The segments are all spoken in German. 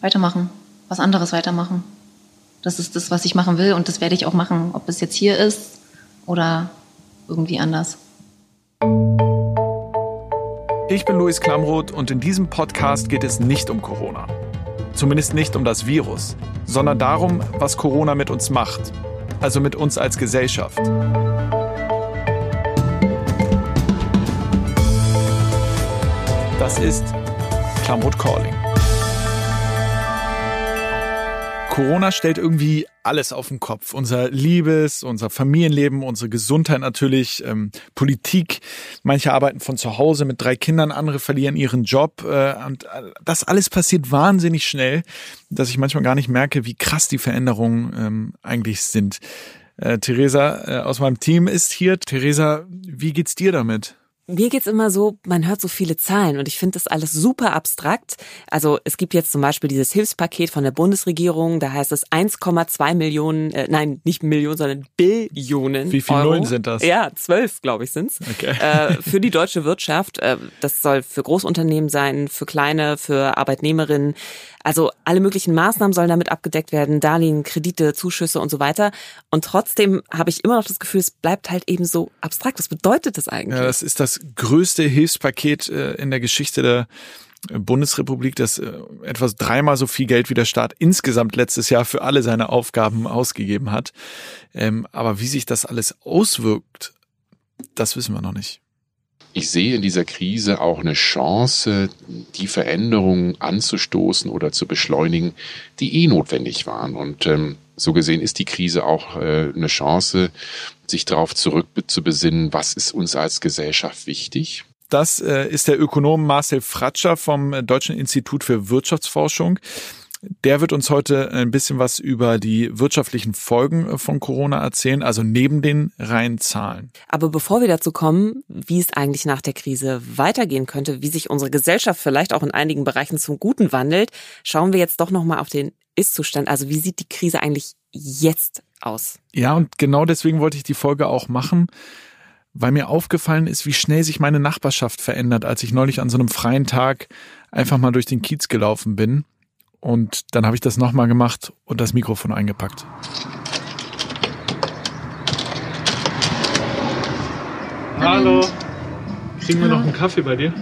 weitermachen, was anderes weitermachen. Das ist das, was ich machen will und das werde ich auch machen, ob es jetzt hier ist oder irgendwie anders. Ich bin Luis Klamroth und in diesem Podcast geht es nicht um Corona. Zumindest nicht um das Virus, sondern darum, was Corona mit uns macht. Also mit uns als Gesellschaft. Das ist Klamroth Calling. Corona stellt irgendwie alles auf den Kopf. Unser Liebes, unser Familienleben, unsere Gesundheit natürlich, ähm, Politik. Manche arbeiten von zu Hause mit drei Kindern, andere verlieren ihren Job. Äh, und äh, das alles passiert wahnsinnig schnell, dass ich manchmal gar nicht merke, wie krass die Veränderungen ähm, eigentlich sind. Äh, Theresa äh, aus meinem Team ist hier. Theresa, wie geht's dir damit? Mir geht's immer so, man hört so viele Zahlen und ich finde das alles super abstrakt. Also es gibt jetzt zum Beispiel dieses Hilfspaket von der Bundesregierung, da heißt es 1,2 Millionen, äh, nein, nicht Millionen, sondern Billionen. Wie viele. Nullen sind das? Ja, zwölf, glaube ich, sind's. Okay. Äh, für die deutsche Wirtschaft. Äh, das soll für Großunternehmen sein, für kleine, für Arbeitnehmerinnen. Also alle möglichen Maßnahmen sollen damit abgedeckt werden, Darlehen, Kredite, Zuschüsse und so weiter. Und trotzdem habe ich immer noch das Gefühl, es bleibt halt eben so abstrakt. Was bedeutet das eigentlich? Ja, das ist das größte Hilfspaket äh, in der Geschichte der Bundesrepublik, das äh, etwas dreimal so viel Geld wie der Staat insgesamt letztes Jahr für alle seine Aufgaben ausgegeben hat. Ähm, aber wie sich das alles auswirkt, das wissen wir noch nicht. Ich sehe in dieser Krise auch eine Chance, die Veränderungen anzustoßen oder zu beschleunigen, die eh notwendig waren. Und ähm, so gesehen ist die Krise auch äh, eine Chance, sich darauf zurückzubesinnen, was ist uns als Gesellschaft wichtig. Das äh, ist der Ökonom Marcel Fratscher vom Deutschen Institut für Wirtschaftsforschung. Der wird uns heute ein bisschen was über die wirtschaftlichen Folgen von Corona erzählen, also neben den reinen Zahlen. Aber bevor wir dazu kommen, wie es eigentlich nach der Krise weitergehen könnte, wie sich unsere Gesellschaft vielleicht auch in einigen Bereichen zum Guten wandelt, schauen wir jetzt doch nochmal auf den Ist-Zustand. Also wie sieht die Krise eigentlich jetzt aus? Ja, und genau deswegen wollte ich die Folge auch machen weil mir aufgefallen ist, wie schnell sich meine Nachbarschaft verändert, als ich neulich an so einem freien Tag einfach mal durch den Kiez gelaufen bin. Und dann habe ich das nochmal gemacht und das Mikrofon eingepackt. Hallo. Kriegen wir noch einen Kaffee bei dir?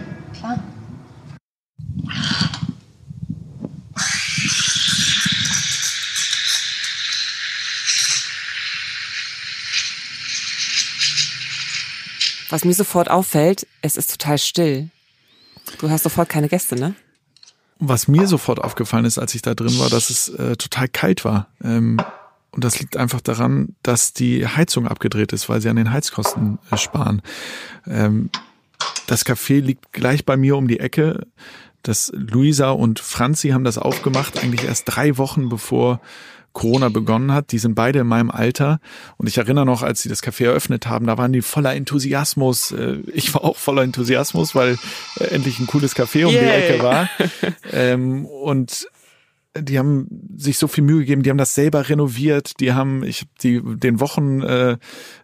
Was mir sofort auffällt, es ist total still. Du hast sofort keine Gäste, ne? Was mir sofort aufgefallen ist, als ich da drin war, dass es äh, total kalt war. Ähm, und das liegt einfach daran, dass die Heizung abgedreht ist, weil sie an den Heizkosten äh, sparen. Ähm, das Café liegt gleich bei mir um die Ecke. Das Luisa und Franzi haben das aufgemacht, eigentlich erst drei Wochen bevor Corona begonnen hat. Die sind beide in meinem Alter. Und ich erinnere noch, als sie das Café eröffnet haben, da waren die voller Enthusiasmus. Äh, Ich war auch voller Enthusiasmus, weil äh, endlich ein cooles Café um die Yay. Ecke war. Ähm, und die haben sich so viel Mühe gegeben, die haben das selber renoviert, die haben, ich die den Wochen, äh,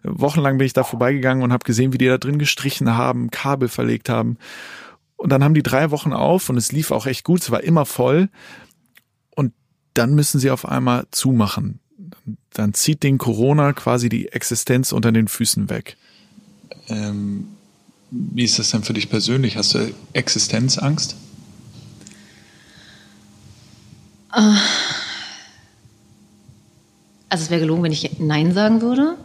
wochenlang bin ich da vorbeigegangen und habe gesehen, wie die da drin gestrichen haben, Kabel verlegt haben. Und dann haben die drei Wochen auf und es lief auch echt gut, es war immer voll. Dann müssen sie auf einmal zumachen. Dann zieht den Corona quasi die Existenz unter den Füßen weg. Ähm, wie ist das denn für dich persönlich? Hast du Existenzangst? Also es wäre gelogen, wenn ich Nein sagen würde.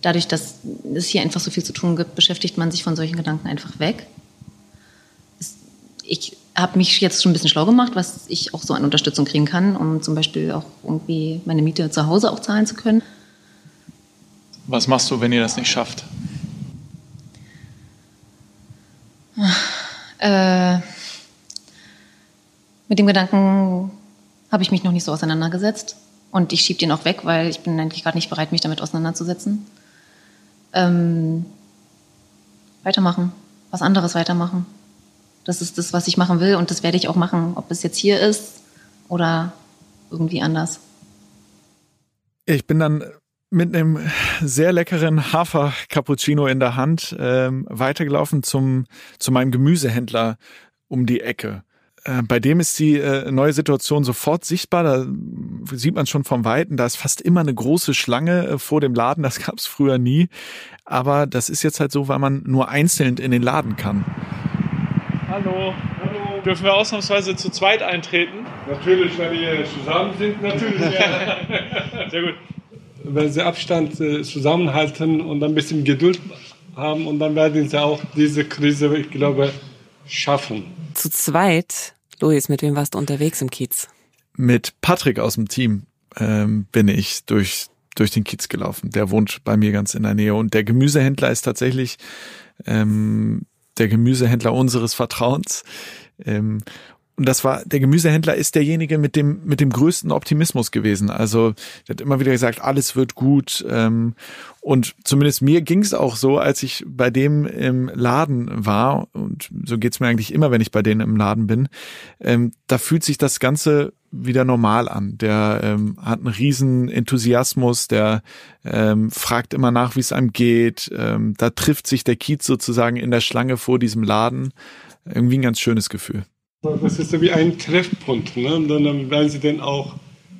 Dadurch, dass es hier einfach so viel zu tun gibt, beschäftigt man sich von solchen Gedanken einfach weg. Ich habe mich jetzt schon ein bisschen schlau gemacht, was ich auch so an Unterstützung kriegen kann, um zum Beispiel auch irgendwie meine Miete zu Hause auch zahlen zu können. Was machst du, wenn ihr das nicht schafft? Äh, mit dem Gedanken habe ich mich noch nicht so auseinandergesetzt. Und ich schiebe den auch weg, weil ich bin eigentlich gerade nicht bereit, mich damit auseinanderzusetzen. Ähm, weitermachen. Was anderes weitermachen. Das ist das, was ich machen will und das werde ich auch machen, ob es jetzt hier ist oder irgendwie anders. Ich bin dann mit einem sehr leckeren Hafer-Cappuccino in der Hand ähm, weitergelaufen zum, zu meinem Gemüsehändler um die Ecke. Äh, bei dem ist die äh, neue Situation sofort sichtbar. Da sieht man schon vom Weiten, da ist fast immer eine große Schlange äh, vor dem Laden. Das gab es früher nie. Aber das ist jetzt halt so, weil man nur einzeln in den Laden kann. Hallo. Hallo. Dürfen wir ausnahmsweise zu zweit eintreten? Natürlich, wenn wir zusammen sind, natürlich. Ja. Sehr gut. Wenn sie Abstand äh, zusammenhalten und ein bisschen Geduld haben und dann werden sie auch diese Krise, ich glaube, schaffen. Zu zweit? Luis, mit wem warst du unterwegs im Kiez? Mit Patrick aus dem Team ähm, bin ich durch, durch den Kiez gelaufen. Der wohnt bei mir ganz in der Nähe. Und der Gemüsehändler ist tatsächlich ähm, der Gemüsehändler unseres Vertrauens. Ähm, und das war, der Gemüsehändler ist derjenige mit dem, mit dem größten Optimismus gewesen. Also, der hat immer wieder gesagt, alles wird gut. Ähm, und zumindest mir ging es auch so, als ich bei dem im Laden war, und so geht's mir eigentlich immer, wenn ich bei denen im Laden bin, ähm, da fühlt sich das Ganze wieder normal an. Der ähm, hat einen riesen Enthusiasmus, der ähm, fragt immer nach, wie es einem geht. Ähm, da trifft sich der Kiez sozusagen in der Schlange vor diesem Laden. Irgendwie ein ganz schönes Gefühl. Das ist so wie ein Treffpunkt. Ne? Und dann werden sie dann auch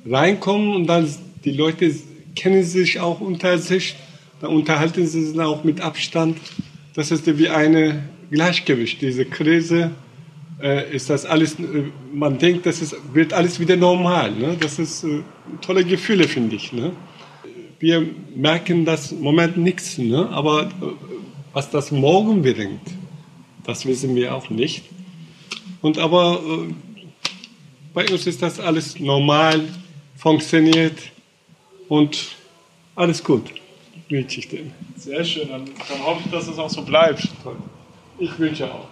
reinkommen und dann die Leute kennen sich auch unter sich, dann unterhalten sie sich auch mit Abstand. Das ist wie eine Gleichgewicht. Diese Krise äh, ist das alles, äh, man denkt, das ist, wird alles wieder normal. Ne? Das ist äh, tolle Gefühle, finde ich. Ne? Wir merken das im Moment nichts, ne? aber äh, was das morgen bringt, das wissen wir auch nicht. Und aber äh, bei uns ist das alles normal, funktioniert und alles gut, wünsche ich denen. Sehr schön, dann, dann hoffe ich, dass es auch so bleibt. Ich wünsche auch.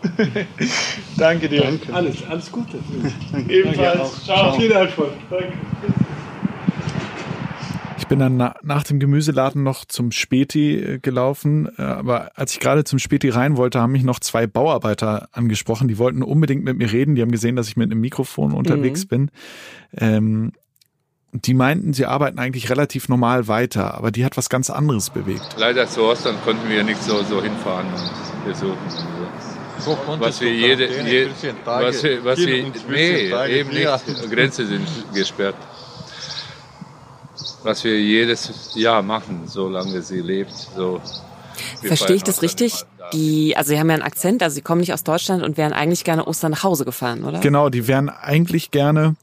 Danke dir. Danke. Alles, alles Gute. Ebenfalls. Ciao. Viel Erfolg. Danke. Ich bin dann na, nach dem Gemüseladen noch zum Späti äh, gelaufen, äh, aber als ich gerade zum Späti rein wollte, haben mich noch zwei Bauarbeiter angesprochen. Die wollten unbedingt mit mir reden. Die haben gesehen, dass ich mit einem Mikrofon unterwegs mhm. bin. Ähm, die meinten, sie arbeiten eigentlich relativ normal weiter, aber die hat was ganz anderes bewegt. Leider zu Ostern konnten wir nicht so, so hinfahren und besuchen. So was wir jede, je, was wir, was wir, nee, eben nicht. Grenzen sind gesperrt was wir jedes Jahr machen, solange sie lebt. So. Verstehe ich das richtig? Die, also sie haben ja einen Akzent, also sie kommen nicht aus Deutschland und wären eigentlich gerne Ostern nach Hause gefahren, oder? Genau, die wären eigentlich gerne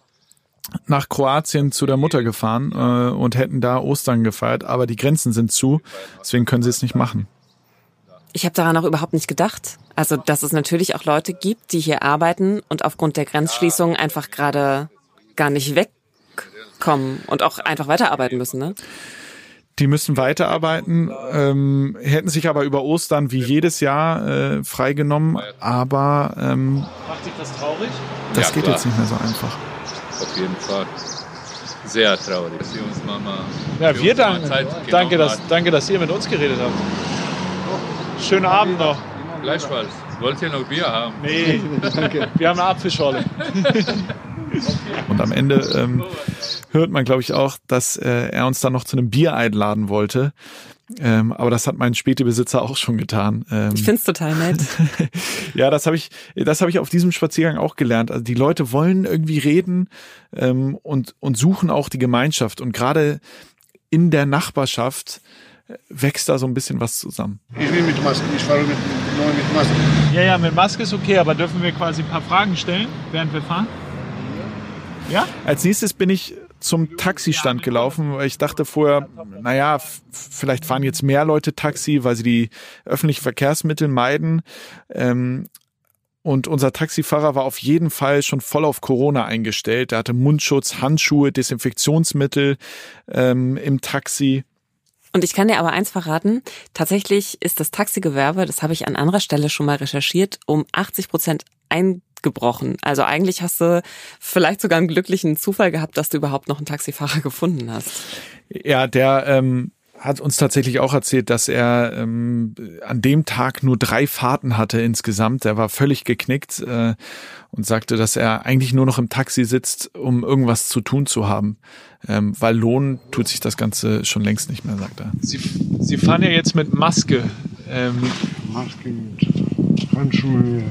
nach Kroatien zu der Mutter gefahren äh, und hätten da Ostern gefeiert, aber die Grenzen sind zu, deswegen können sie es nicht machen. Ich habe daran auch überhaupt nicht gedacht. Also, dass es natürlich auch Leute gibt, die hier arbeiten und aufgrund der Grenzschließung einfach gerade gar nicht weg kommen und auch einfach weiterarbeiten müssen, ne? Die müssen weiterarbeiten, ähm, hätten sich aber über Ostern wie jedes Jahr äh, freigenommen, aber ähm, macht dich das traurig? Das Ja, geht klar. jetzt nicht mehr so einfach. Auf jeden Fall. Sehr traurig, dass sie uns mal, mal Ja, wir uns mal danken. Zeit Danke dass, hat. danke, dass ihr mit uns geredet habt. Schönen Abend noch. Gleichfalls. Wollt ihr noch Bier haben? Nee, wir haben eine Apfelschorle. Und am Ende ähm, hört man, glaube ich, auch, dass äh, er uns dann noch zu einem Bier einladen wollte. Ähm, aber das hat mein Spätebesitzer auch schon getan. Ähm, Ich find's total nett. ja, das habe ich, das habe ich auf diesem Spaziergang auch gelernt. Also die Leute wollen irgendwie reden ähm, und und suchen auch die Gemeinschaft. Und gerade in der Nachbarschaft äh, wächst da so ein bisschen was zusammen. Ich will mit Maske, ich fahre mit, mit Maske. Ja, ja, mit Maske ist okay, aber dürfen wir quasi ein paar Fragen stellen, während wir fahren? Ja? Als nächstes bin ich zum Taxistand gelaufen, weil ich dachte vorher, naja, vielleicht fahren jetzt mehr Leute Taxi, weil sie die öffentlichen Verkehrsmittel meiden. Ähm, und unser Taxifahrer war auf jeden Fall schon voll auf Corona eingestellt. Er hatte Mundschutz, Handschuhe, Desinfektionsmittel ähm, im Taxi. Und ich kann dir aber eins verraten, tatsächlich ist das Taxigewerbe, das habe ich an anderer Stelle schon mal recherchiert, um 80 Prozent eingebrochen. Also eigentlich hast du vielleicht sogar einen glücklichen Zufall gehabt, dass du überhaupt noch einen Taxifahrer gefunden hast. Ja, der ähm, hat uns tatsächlich auch erzählt, dass er ähm, an dem Tag nur drei Fahrten hatte insgesamt. Er war völlig geknickt äh, und sagte, dass er eigentlich nur noch im Taxi sitzt, um irgendwas zu tun zu haben. Ähm, weil Lohn tut sich das Ganze schon längst nicht mehr, sagt er. Sie, Sie fahren ja jetzt mit Maske. Ähm, Masken, Handschuhe,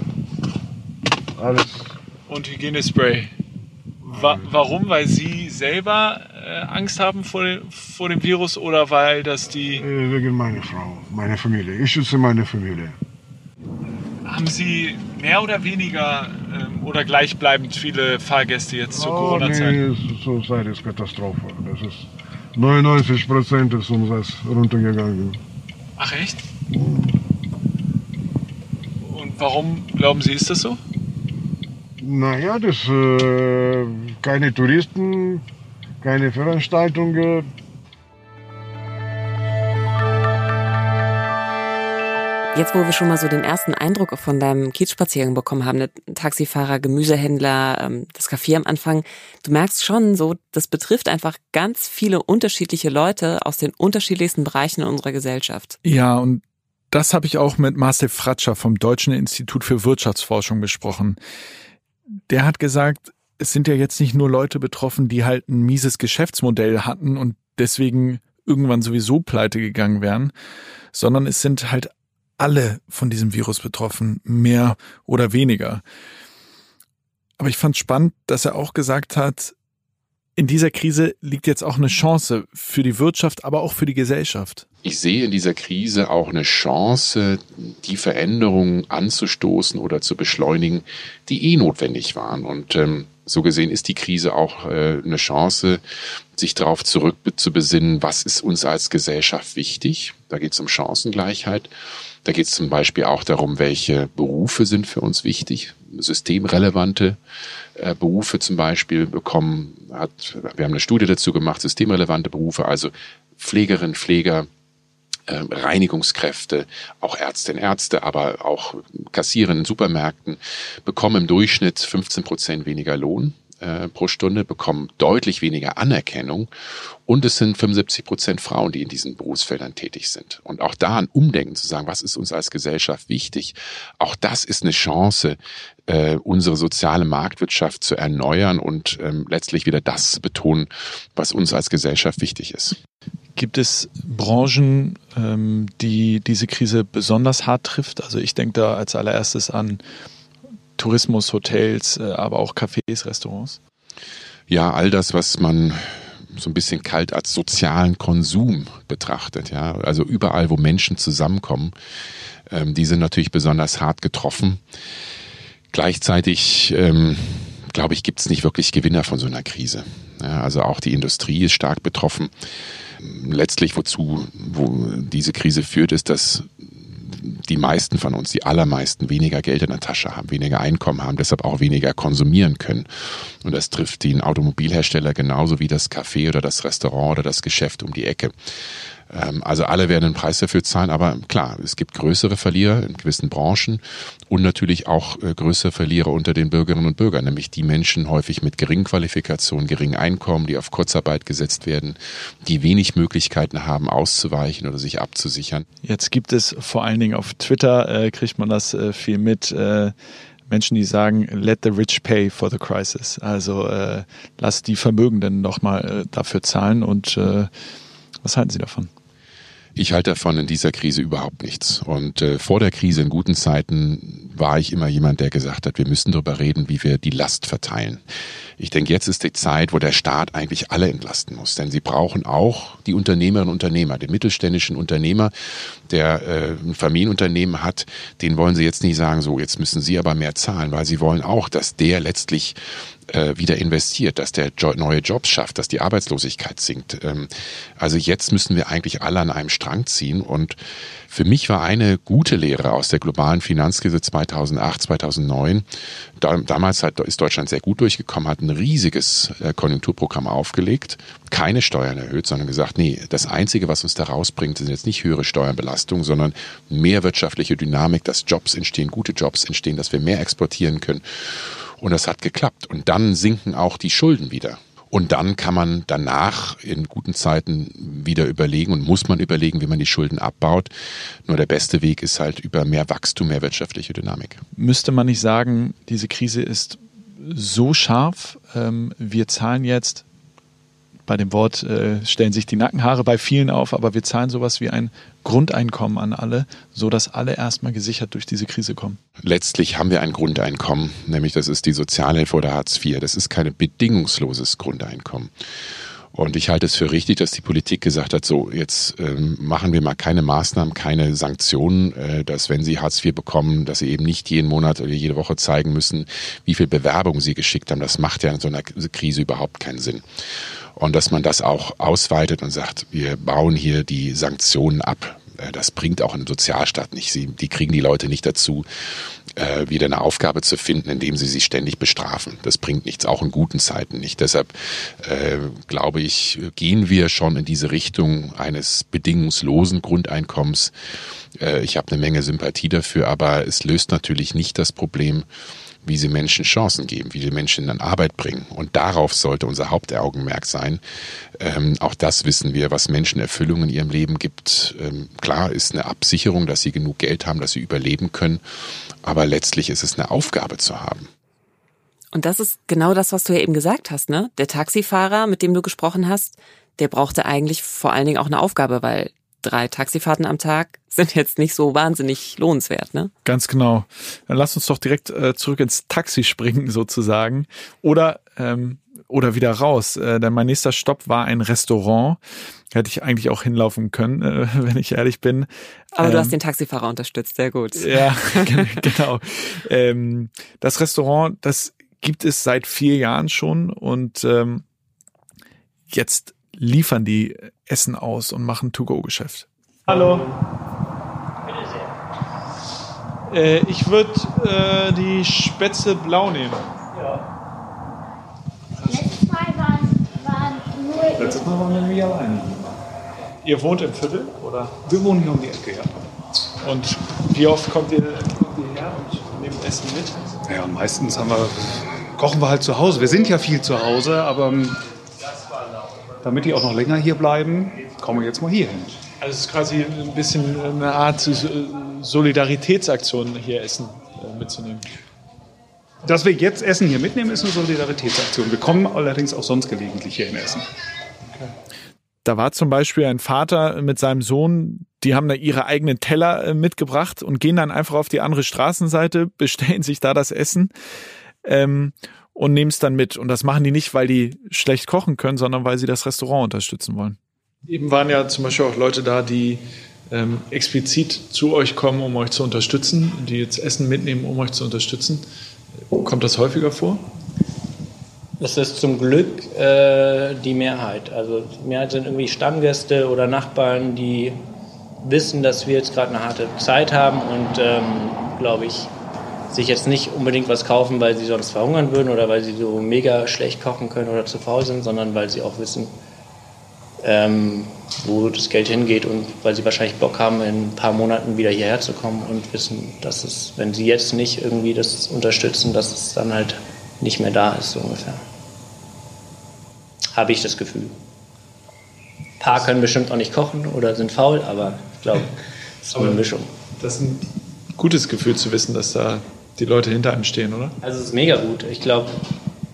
alles und Hygienespray. Wa warum? Weil Sie selber äh, Angst haben vor dem, vor dem Virus oder weil das die... Äh, wegen meiner Frau, meiner Familie. Ich schütze meine Familie. Haben Sie mehr oder weniger ähm, oder gleichbleibend viele Fahrgäste jetzt zur oh, Corona-Zeit? Nee, zurzeit ist Katastrophe. Das ist 99 Prozent des Umsatzes runtergegangen. Ach echt? Und warum glauben Sie, ist das so? Naja, das äh, keine Touristen, keine Veranstaltungen. Jetzt, wo wir schon mal so den ersten Eindruck von deinem Kiezspaziergang bekommen haben, der Taxifahrer, Gemüsehändler, ähm, das Café am Anfang, du merkst schon so, das betrifft einfach ganz viele unterschiedliche Leute aus den unterschiedlichsten Bereichen unserer Gesellschaft. Ja, und das habe ich auch mit Marcel Fratscher vom Deutschen Institut für Wirtschaftsforschung besprochen der hat gesagt, es sind ja jetzt nicht nur Leute betroffen, die halt ein mieses Geschäftsmodell hatten und deswegen irgendwann sowieso pleite gegangen wären, sondern es sind halt alle von diesem Virus betroffen, mehr oder weniger. Aber ich fand spannend, dass er auch gesagt hat, in dieser Krise liegt jetzt auch eine Chance für die Wirtschaft, aber auch für die Gesellschaft. Ich sehe in dieser Krise auch eine Chance, die Veränderungen anzustoßen oder zu beschleunigen, die eh notwendig waren. Und ähm, so gesehen ist die Krise auch äh, eine Chance, sich darauf zurück zu besinnen, was ist uns als Gesellschaft wichtig. Da geht es um Chancengleichheit. Da geht es zum Beispiel auch darum, welche Berufe sind für uns wichtig, systemrelevante äh, Berufe zum Beispiel bekommen hat, wir haben eine Studie dazu gemacht, systemrelevante Berufe, also Pflegerinnen, Pfleger, äh, Reinigungskräfte, auch Ärztinnen, Ärzte, aber auch Kassieren in Supermärkten bekommen im Durchschnitt 15 Prozent weniger Lohn äh, pro Stunde, bekommen deutlich weniger Anerkennung und es sind 75 Prozent Frauen, die in diesen Berufsfeldern tätig sind. Und auch da ein Umdenken zu sagen, was ist uns als Gesellschaft wichtig, auch das ist eine Chance, äh, unsere soziale Marktwirtschaft zu erneuern und ähm, letztlich wieder das betonen, was uns als Gesellschaft wichtig ist. Gibt es Branchen, ähm, die diese Krise besonders hart trifft? Also ich denke da als allererstes an Tourismus, Hotels, äh, aber auch Cafés, Restaurants? Ja, all das, was man so ein bisschen kalt als sozialen Konsum betrachtet. Ja, also überall, wo Menschen zusammenkommen, ähm, die sind natürlich besonders hart getroffen. Gleichzeitig, ähm, glaube ich, gibt es nicht wirklich Gewinner von so einer Krise. Also auch die Industrie ist stark betroffen. Letztlich, wozu wo diese Krise führt, ist, dass die meisten von uns, die allermeisten, weniger Geld in der Tasche haben, weniger Einkommen haben, deshalb auch weniger konsumieren können. Und das trifft den Automobilhersteller genauso wie das Café oder das Restaurant oder das Geschäft um die Ecke. Ähm, also alle werden einen Preis dafür zahlen, aber klar, es gibt größere Verlierer in gewissen Branchen und natürlich auch äh, größere Verlierer unter den Bürgerinnen und Bürgern, nämlich die Menschen häufig mit geringen Qualifikationen, geringen Einkommen, die auf Kurzarbeit gesetzt werden, die wenig Möglichkeiten haben, auszuweichen oder sich abzusichern. Jetzt gibt es vor allen Dingen auf Twitter, äh, kriegt man das äh, viel mit, äh, Menschen, die sagen, let the rich pay for the crisis. Also äh, lass die Vermögenden nochmal äh, dafür zahlen und äh, was halten Sie davon? Ich halte davon in dieser Krise überhaupt nichts. Und äh, vor der Krise in guten Zeiten war ich immer jemand, der gesagt hat, wir müssen darüber reden, wie wir die Last verteilen. Ich denke, jetzt ist die Zeit, wo der Staat eigentlich alle entlasten muss. Denn sie brauchen auch die Unternehmerinnen und Unternehmer, den mittelständischen Unternehmer, der äh, ein Familienunternehmen hat, den wollen sie jetzt nicht sagen, so, jetzt müssen sie aber mehr zahlen, weil sie wollen auch, dass der letztlich äh, wieder investiert, dass der neue Jobs schafft, dass die Arbeitslosigkeit sinkt. Ähm, also jetzt müssen wir eigentlich alle an einem Strang ziehen und für mich war eine gute Lehre aus der globalen Finanzkrise 2008, 2009. Da, damals ist Deutschland sehr gut durchgekommen, hat ein riesiges äh, Konjunkturprogramm aufgelegt, keine Steuern erhöht, sondern gesagt, nee, das Einzige, was uns da rausbringt, sind jetzt nicht höhere Steuerbelastungen, sondern mehr wirtschaftliche Dynamik, dass Jobs entstehen, gute Jobs entstehen, dass wir mehr exportieren können. Und das hat geklappt. Und dann sinken auch die Schulden wieder. Und dann kann man danach in guten Zeiten wieder überlegen und muss man überlegen, wie man die Schulden abbaut. Nur der beste Weg ist halt über mehr Wachstum, mehr wirtschaftliche Dynamik. Müsste man nicht sagen, diese Krise ist so scharf, ähm, wir zahlen jetzt bei dem Wort äh, stellen sich die Nackenhaare bei vielen auf, aber wir zahlen sowas wie ein Grundeinkommen an alle, so dass alle erstmal gesichert durch diese Krise kommen. Letztlich haben wir ein Grundeinkommen, nämlich das ist die Sozialhilfe oder Hartz IV. Das ist kein bedingungsloses Grundeinkommen. Und ich halte es für richtig, dass die Politik gesagt hat, so jetzt ähm, machen wir mal keine Maßnahmen, keine Sanktionen, äh, dass wenn Sie Hartz IV bekommen, dass Sie eben nicht jeden Monat oder jede Woche zeigen müssen, wie viel Bewerbung Sie geschickt haben. Das macht ja in so einer Krise überhaupt keinen Sinn. Und dass man das auch ausweitet und sagt, wir bauen hier die Sanktionen ab. Äh, das bringt auch einen Sozialstaat nicht. Sie, die kriegen die Leute nicht dazu, äh, wieder eine Aufgabe zu finden, indem sie sie ständig bestrafen. Das bringt nichts, auch in guten Zeiten nicht. Deshalb äh, glaube ich, gehen wir schon in diese Richtung eines bedingungslosen Grundeinkommens. Äh, ich habe eine Menge Sympathie dafür, aber es löst natürlich nicht das Problem, wie sie Menschen Chancen geben, wie sie Menschen in Arbeit bringen. Und darauf sollte unser Hauptaugenmerk sein. Ähm, auch das wissen wir, was Menschen Erfüllung in ihrem Leben gibt. Ähm, klar ist eine Absicherung, dass sie genug Geld haben, dass sie überleben können. Aber letztlich ist es eine Aufgabe zu haben. Und das ist genau das, was du ja eben gesagt hast, ne? Der Taxifahrer, mit dem du gesprochen hast, der brauchte eigentlich vor allen Dingen auch eine Aufgabe, weil drei Taxifahrten am Tag sind jetzt nicht so wahnsinnig lohnenswert, ne? Ganz genau. Dann lass uns doch direkt äh, zurück ins Taxi springen, sozusagen. Oder, ähm, oder wieder raus. Äh, denn mein nächster Stopp war ein Restaurant. Hätte ich eigentlich auch hinlaufen können, äh, wenn ich ehrlich bin. Aber ähm, du hast den Taxifahrer unterstützt, sehr gut. Ja, genau. ähm, das Restaurant, das gibt es seit vier Jahren schon und ähm, jetzt liefern die Essen aus und machen To-Go-Geschäft. Hallo. Äh, ich würde äh, die Spätzle blau nehmen. Ja. Letztes Mal waren, waren nur. Letztes Mal waren wir nämlich alleine. Ihr wohnt im Viertel, oder? Wir wohnen hier um die Ecke, ja. Und wie oft kommt ihr, kommt ihr her und nehmt Essen mit? Ja, meistens haben wir, kochen wir halt zu Hause. Wir sind ja viel zu Hause, aber ähm, damit die auch noch länger hier bleiben, kommen wir jetzt mal hier hin. Also es ist quasi ein bisschen eine Art Solidaritätsaktion, hier Essen äh, mitzunehmen. Dass wir jetzt Essen hier mitnehmen, ist eine Solidaritätsaktion. Wir kommen allerdings auch sonst gelegentlich hier in Essen. Da war zum Beispiel ein Vater mit seinem Sohn, die haben da ihre eigenen Teller äh, mitgebracht und gehen dann einfach auf die andere Straßenseite, bestellen sich da das Essen. Ähm, und nehmen es dann mit. Und das machen die nicht, weil die schlecht kochen können, sondern weil sie das Restaurant unterstützen wollen. Eben waren ja zum Beispiel auch Leute da, die ähm, explizit zu euch kommen, um euch zu unterstützen, die jetzt Essen mitnehmen, um euch zu unterstützen. Kommt das häufiger vor? Das ist zum Glück äh, die Mehrheit. Also die Mehrheit sind irgendwie Stammgäste oder Nachbarn, die wissen, dass wir jetzt gerade eine harte Zeit haben und, ähm, glaube ich, sich jetzt nicht unbedingt was kaufen, weil sie sonst verhungern würden oder weil sie so mega schlecht kochen können oder zu faul sind, sondern weil sie auch wissen, ähm, wo das Geld hingeht und weil sie wahrscheinlich Bock haben, in ein paar Monaten wieder hierher zu kommen und wissen, dass es, wenn sie jetzt nicht irgendwie das unterstützen, dass es dann halt nicht mehr da ist, so ungefähr. Habe ich das Gefühl. Ein paar können bestimmt auch nicht kochen oder sind faul, aber ich glaube, es ist eine Mischung. Das ist ein gutes Gefühl zu wissen, dass da die Leute hinter einem stehen, oder? Also es ist mega gut. Ich glaube,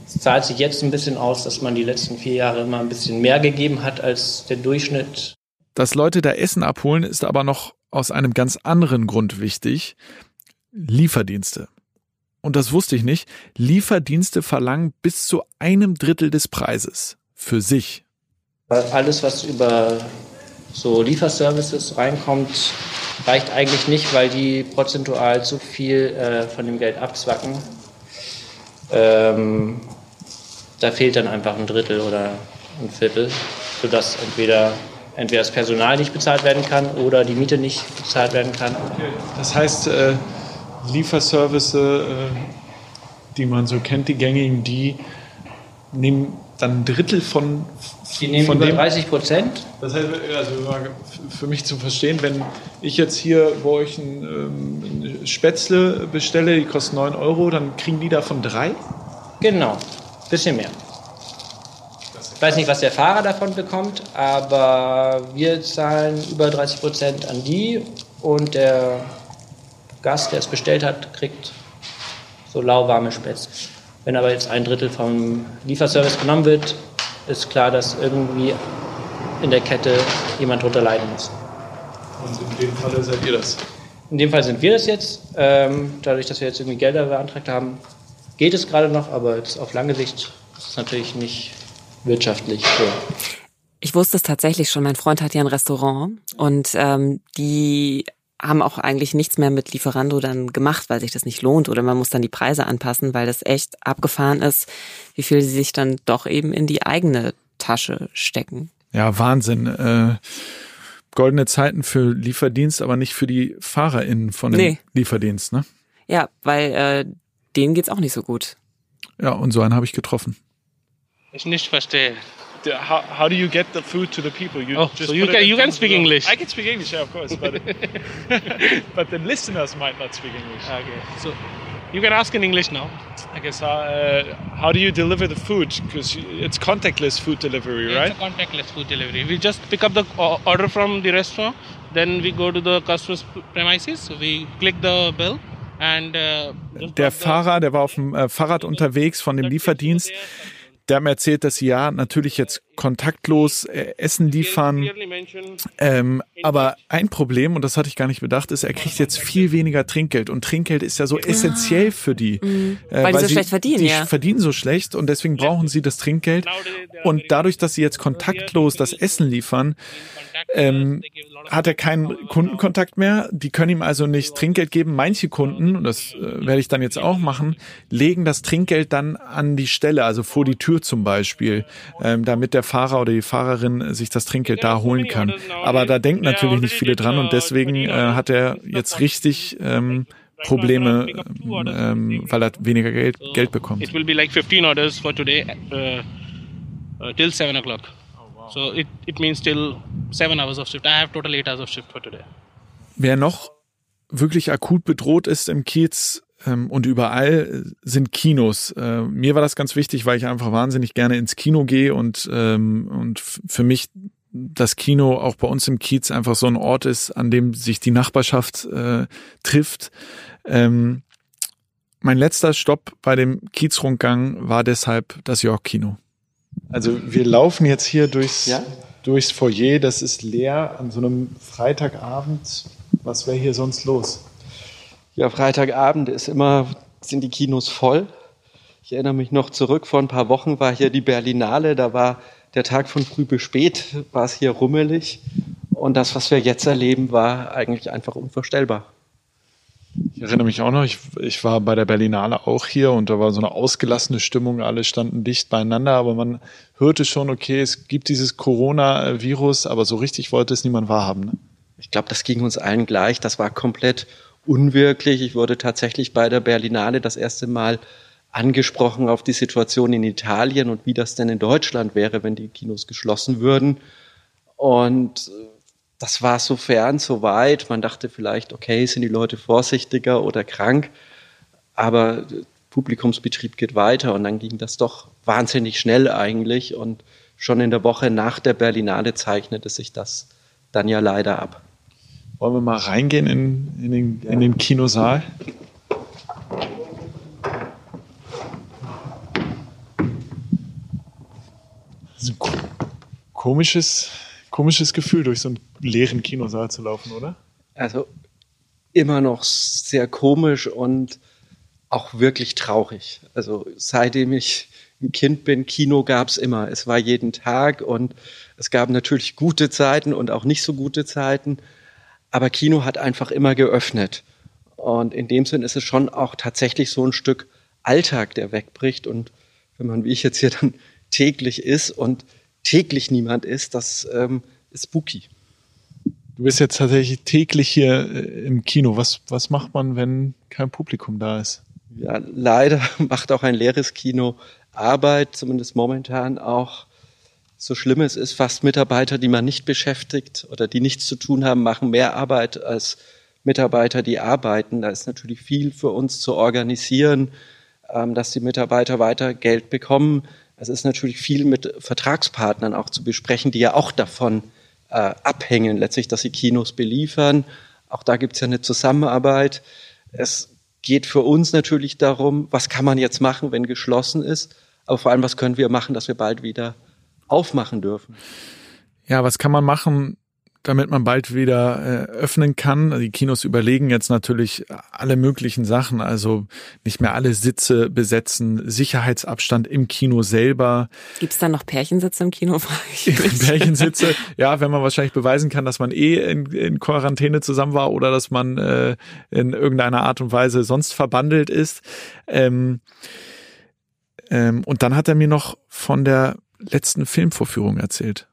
es zahlt sich jetzt ein bisschen aus, dass man die letzten vier Jahre immer ein bisschen mehr gegeben hat als der Durchschnitt. Dass Leute da Essen abholen, ist aber noch aus einem ganz anderen Grund wichtig. Lieferdienste. Und das wusste ich nicht. Lieferdienste verlangen bis zu einem Drittel des Preises. Für sich. Alles, was über so Lieferservices reinkommt, reicht eigentlich nicht, weil die prozentual zu viel äh, von dem Geld abzwacken. Ähm, da fehlt dann einfach ein Drittel oder ein Viertel, sodass entweder, entweder das Personal nicht bezahlt werden kann oder die Miete nicht bezahlt werden kann. Das heißt, äh, Lieferservice, äh, die man so kennt, die gängigen, die nehmen dann ein Drittel von, die nehmen von über 30 Prozent. Das heißt, also für mich zu verstehen, wenn ich jetzt hier bei euch ein, ähm, Spätzle bestelle, die kostet 9 Euro, dann kriegen die davon drei? Genau, bisschen mehr. Ich weiß nicht, was der Fahrer davon bekommt, aber wir zahlen über 30 Prozent an die und der Gast, der es bestellt hat, kriegt so lauwarme Spätzle. Wenn aber jetzt ein Drittel vom Lieferservice genommen wird, ist klar, dass irgendwie in der Kette jemand drunter leiden muss. Und in dem Fall seid ihr das? In dem Fall sind wir das jetzt. Ähm, dadurch, dass wir jetzt irgendwie Gelder beantragt haben, geht es gerade noch, aber jetzt auf lange Sicht ist es natürlich nicht wirtschaftlich. So. Ich wusste es tatsächlich schon. Mein Freund hat ja ein Restaurant und ähm, die haben auch eigentlich nichts mehr mit Lieferando dann gemacht, weil sich das nicht lohnt oder man muss dann die Preise anpassen, weil das echt abgefahren ist, wie viel sie sich dann doch eben in die eigene Tasche stecken. Ja, Wahnsinn. Äh, goldene Zeiten für Lieferdienst, aber nicht für die FahrerInnen von dem nee. Lieferdienst, ne? Ja, weil äh, denen geht's auch nicht so gut. Ja, und so einen habe ich getroffen. Ich nicht verstehe. How, how do you get the food to the people? You oh, so you can, you can speak English. I can speak English, yeah, of course, but, but the listeners might not speak English. Okay, so you can ask in English now. I guess how, uh, how do you deliver the food? Because it's contactless food delivery, yeah, right? It's a contactless food delivery. We just pick up the order from the restaurant, then we go to the customer's premises, we click the bill. And, uh, der Fahrer, der war auf dem äh, Fahrrad unterwegs von dem Lieferdienst der hat mir erzählt, dass sie ja natürlich jetzt kontaktlos äh, Essen liefern. Ähm, aber ein Problem, und das hatte ich gar nicht bedacht, ist, er kriegt jetzt viel weniger Trinkgeld. Und Trinkgeld ist ja so essentiell für die. Mhm. Äh, weil, weil, die so sie, schlecht verdienen, die ja. verdienen so schlecht und deswegen brauchen sie das Trinkgeld. Und dadurch, dass sie jetzt kontaktlos das Essen liefern, ähm, hat er keinen Kundenkontakt mehr. Die können ihm also nicht Trinkgeld geben. Manche Kunden, und das äh, werde ich dann jetzt auch machen, legen das Trinkgeld dann an die Stelle, also vor die Tür zum Beispiel, ähm, damit der Fahrer oder die Fahrerin sich das Trinkgeld da holen kann. Aber da denken natürlich nicht viele dran und deswegen äh, hat er jetzt richtig ähm, Probleme, ähm, weil er weniger Geld, Geld bekommt. It will be like 15 orders for today uh, uh, till 7 o'clock. So it, it means till seven hours of shift. I have total eight hours of shift for today. Wer noch wirklich akut bedroht ist im Kiez und überall sind Kinos. Äh, mir war das ganz wichtig, weil ich einfach wahnsinnig gerne ins Kino gehe und, ähm, und für mich das Kino auch bei uns im Kiez einfach so ein Ort ist, an dem sich die Nachbarschaft äh, trifft. Ähm, mein letzter Stopp bei dem Kiezrundgang war deshalb das York-Kino. Also wir laufen jetzt hier durchs, ja? durchs Foyer, das ist leer an so einem Freitagabend. Was wäre hier sonst los? Ja, Freitagabend ist immer, sind die Kinos voll. Ich erinnere mich noch zurück, vor ein paar Wochen war hier die Berlinale, da war der Tag von früh bis spät, war es hier rummelig. Und das, was wir jetzt erleben, war eigentlich einfach unvorstellbar. Ich erinnere mich auch noch, ich, ich war bei der Berlinale auch hier und da war so eine ausgelassene Stimmung, alle standen dicht beieinander, aber man hörte schon, okay, es gibt dieses Corona-Virus, aber so richtig wollte es niemand wahrhaben. Ne? Ich glaube, das ging uns allen gleich, das war komplett unwirklich. Ich wurde tatsächlich bei der Berlinale das erste Mal angesprochen auf die Situation in Italien und wie das denn in Deutschland wäre, wenn die Kinos geschlossen würden. Und das war so fern, so weit. Man dachte vielleicht, okay, sind die Leute vorsichtiger oder krank, aber Publikumsbetrieb geht weiter und dann ging das doch wahnsinnig schnell eigentlich und schon in der Woche nach der Berlinale zeichnete sich das dann ja leider ab. Wollen wir mal reingehen in, in, den, in den Kinosaal? Komisches, komisches Gefühl, durch so einen leeren Kinosaal zu laufen, oder? Also immer noch sehr komisch und auch wirklich traurig. Also seitdem ich ein Kind bin, Kino gab es immer. Es war jeden Tag und es gab natürlich gute Zeiten und auch nicht so gute Zeiten. Aber Kino hat einfach immer geöffnet. Und in dem Sinn ist es schon auch tatsächlich so ein Stück Alltag, der wegbricht. Und wenn man, wie ich jetzt hier dann täglich ist und täglich niemand ist, das ähm, ist spooky. Du bist jetzt tatsächlich täglich hier äh, im Kino. Was, was macht man, wenn kein Publikum da ist? Ja, leider macht auch ein leeres Kino Arbeit, zumindest momentan auch. So schlimm es ist, fast Mitarbeiter, die man nicht beschäftigt oder die nichts zu tun haben, machen mehr Arbeit als Mitarbeiter, die arbeiten. Da ist natürlich viel für uns zu organisieren, ähm, dass die Mitarbeiter weiter Geld bekommen, es ist natürlich viel mit Vertragspartnern auch zu besprechen, die ja auch davon äh, abhängen, letztlich, dass sie Kinos beliefern. Auch da gibt es ja eine Zusammenarbeit. Es geht für uns natürlich darum, was kann man jetzt machen, wenn geschlossen ist, aber vor allem, was können wir machen, dass wir bald wieder aufmachen dürfen. Ja, was kann man machen, damit man bald wieder äh, öffnen kann. Die Kinos überlegen jetzt natürlich alle möglichen Sachen, also nicht mehr alle Sitze besetzen, Sicherheitsabstand im Kino selber. Gibt es dann noch Pärchensitze im Kino? Pärchensitze, ja, wenn man wahrscheinlich beweisen kann, dass man eh in, in Quarantäne zusammen war oder dass man äh, in irgendeiner Art und Weise sonst verbandelt ist. Ähm, ähm, und dann hat er mir noch von der letzten Filmvorführung erzählt.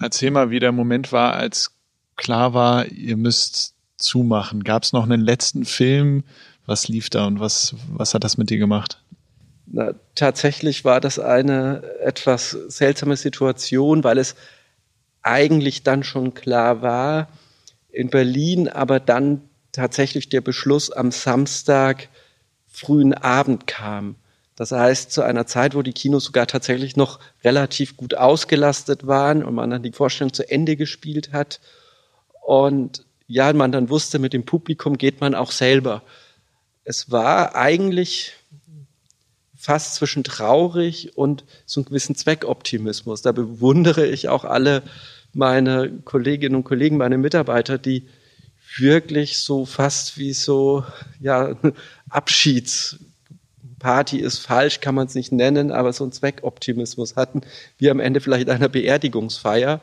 Erzähl mal, wie der Moment war, als klar war, ihr müsst zumachen. Gab es noch einen letzten Film? Was lief da und was, was hat das mit dir gemacht? Na, tatsächlich war das eine etwas seltsame Situation, weil es eigentlich dann schon klar war, in Berlin aber dann tatsächlich der Beschluss am Samstag frühen Abend kam. Das heißt, zu einer Zeit, wo die Kinos sogar tatsächlich noch relativ gut ausgelastet waren und man dann die Vorstellung zu Ende gespielt hat. Und ja, man dann wusste, mit dem Publikum geht man auch selber. Es war eigentlich fast zwischen traurig und so einem gewissen Zweckoptimismus. Da bewundere ich auch alle meine Kolleginnen und Kollegen, meine Mitarbeiter, die wirklich so fast wie so ja Abschieds Party ist falsch, kann man es nicht nennen, aber so einen Zweckoptimismus hatten, wie am Ende vielleicht einer Beerdigungsfeier.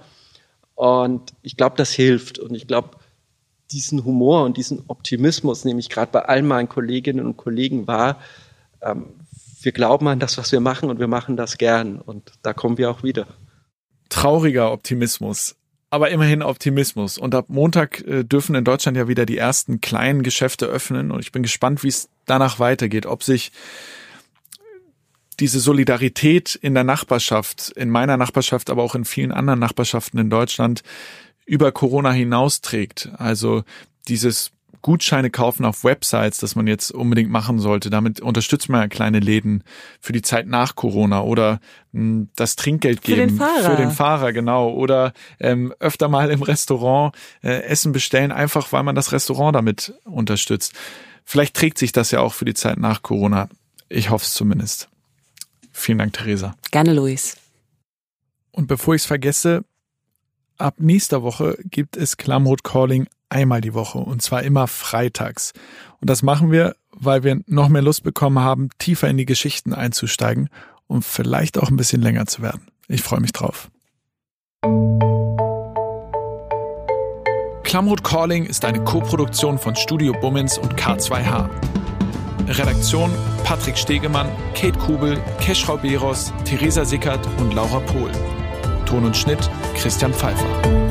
Und ich glaube, das hilft. Und ich glaube, diesen Humor und diesen Optimismus nehme ich gerade bei all meinen Kolleginnen und Kollegen wahr. Ähm, wir glauben an das, was wir machen und wir machen das gern. Und da kommen wir auch wieder. Trauriger Optimismus aber immerhin Optimismus. Und ab Montag äh, dürfen in Deutschland ja wieder die ersten kleinen Geschäfte öffnen. Und ich bin gespannt, wie es danach weitergeht. Ob sich diese Solidarität in der Nachbarschaft, in meiner Nachbarschaft, aber auch in vielen anderen Nachbarschaften in Deutschland über Corona hinausträgt. Also dieses Gutscheine kaufen auf Websites, das man jetzt unbedingt machen sollte. Damit unterstützt man ja kleine Läden für die Zeit nach Corona oder mh, hm, das Trinkgeld geben für den Fahrer, für den Fahrer genau oder ähm, öfter mal im Restaurant äh, Essen bestellen, einfach weil man das Restaurant damit unterstützt. Vielleicht trägt sich das ja auch für die Zeit nach Corona. Ich hoffe es zumindest. Vielen Dank, Theresa. Gerne, Luis. Und bevor ich es vergesse, ab nächster Woche gibt es Klamroth Calling einmal die Woche und zwar immer freitags. Und das machen wir, weil wir noch mehr Lust bekommen haben, tiefer in die Geschichten einzusteigen und vielleicht auch ein bisschen länger zu werden. Ich freue mich drauf. Klamroth Calling ist eine Koproduktion von Studio Bummins und K2H. Redaktion Patrick Stegemann, Kate Kubel, Keschrau Beros, Theresa Sickert und Laura Pohl. Ton und Schnitt Christian Pfeiffer.